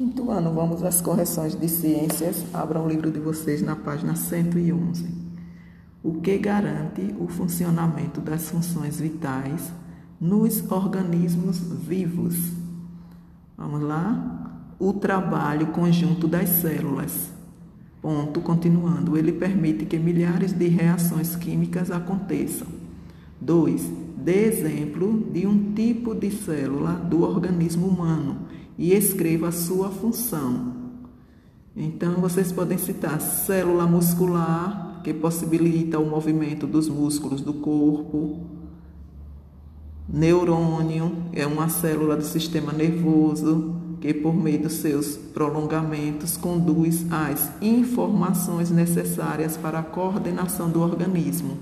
Quinto ano, vamos às correções de ciências. Abram o livro de vocês na página 111. O que garante o funcionamento das funções vitais nos organismos vivos? Vamos lá? O trabalho conjunto das células. Ponto, continuando. Ele permite que milhares de reações químicas aconteçam. 2. Dê exemplo de um tipo de célula do organismo humano e escreva a sua função. Então, vocês podem citar célula muscular, que possibilita o movimento dos músculos do corpo. Neurônio é uma célula do sistema nervoso que, por meio dos seus prolongamentos, conduz as informações necessárias para a coordenação do organismo.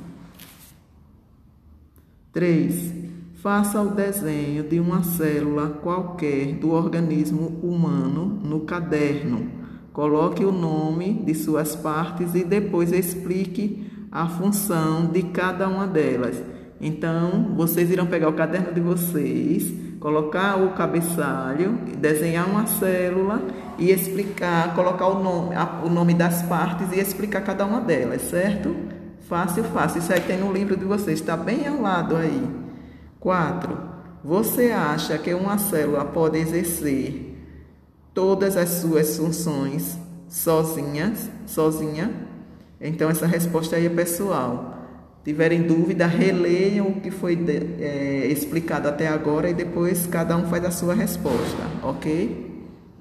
3. Faça o desenho de uma célula qualquer do organismo humano no caderno. Coloque o nome de suas partes e depois explique a função de cada uma delas. Então, vocês irão pegar o caderno de vocês, colocar o cabeçalho, desenhar uma célula e explicar, colocar o nome, o nome das partes e explicar cada uma delas, certo? Fácil, fácil. Isso aí tem no livro de vocês, está bem ao lado aí. 4. Você acha que uma célula pode exercer todas as suas funções sozinhas, sozinha? Então essa resposta aí é pessoal. Tiverem dúvida, releiam o que foi é, explicado até agora e depois cada um faz a sua resposta, ok?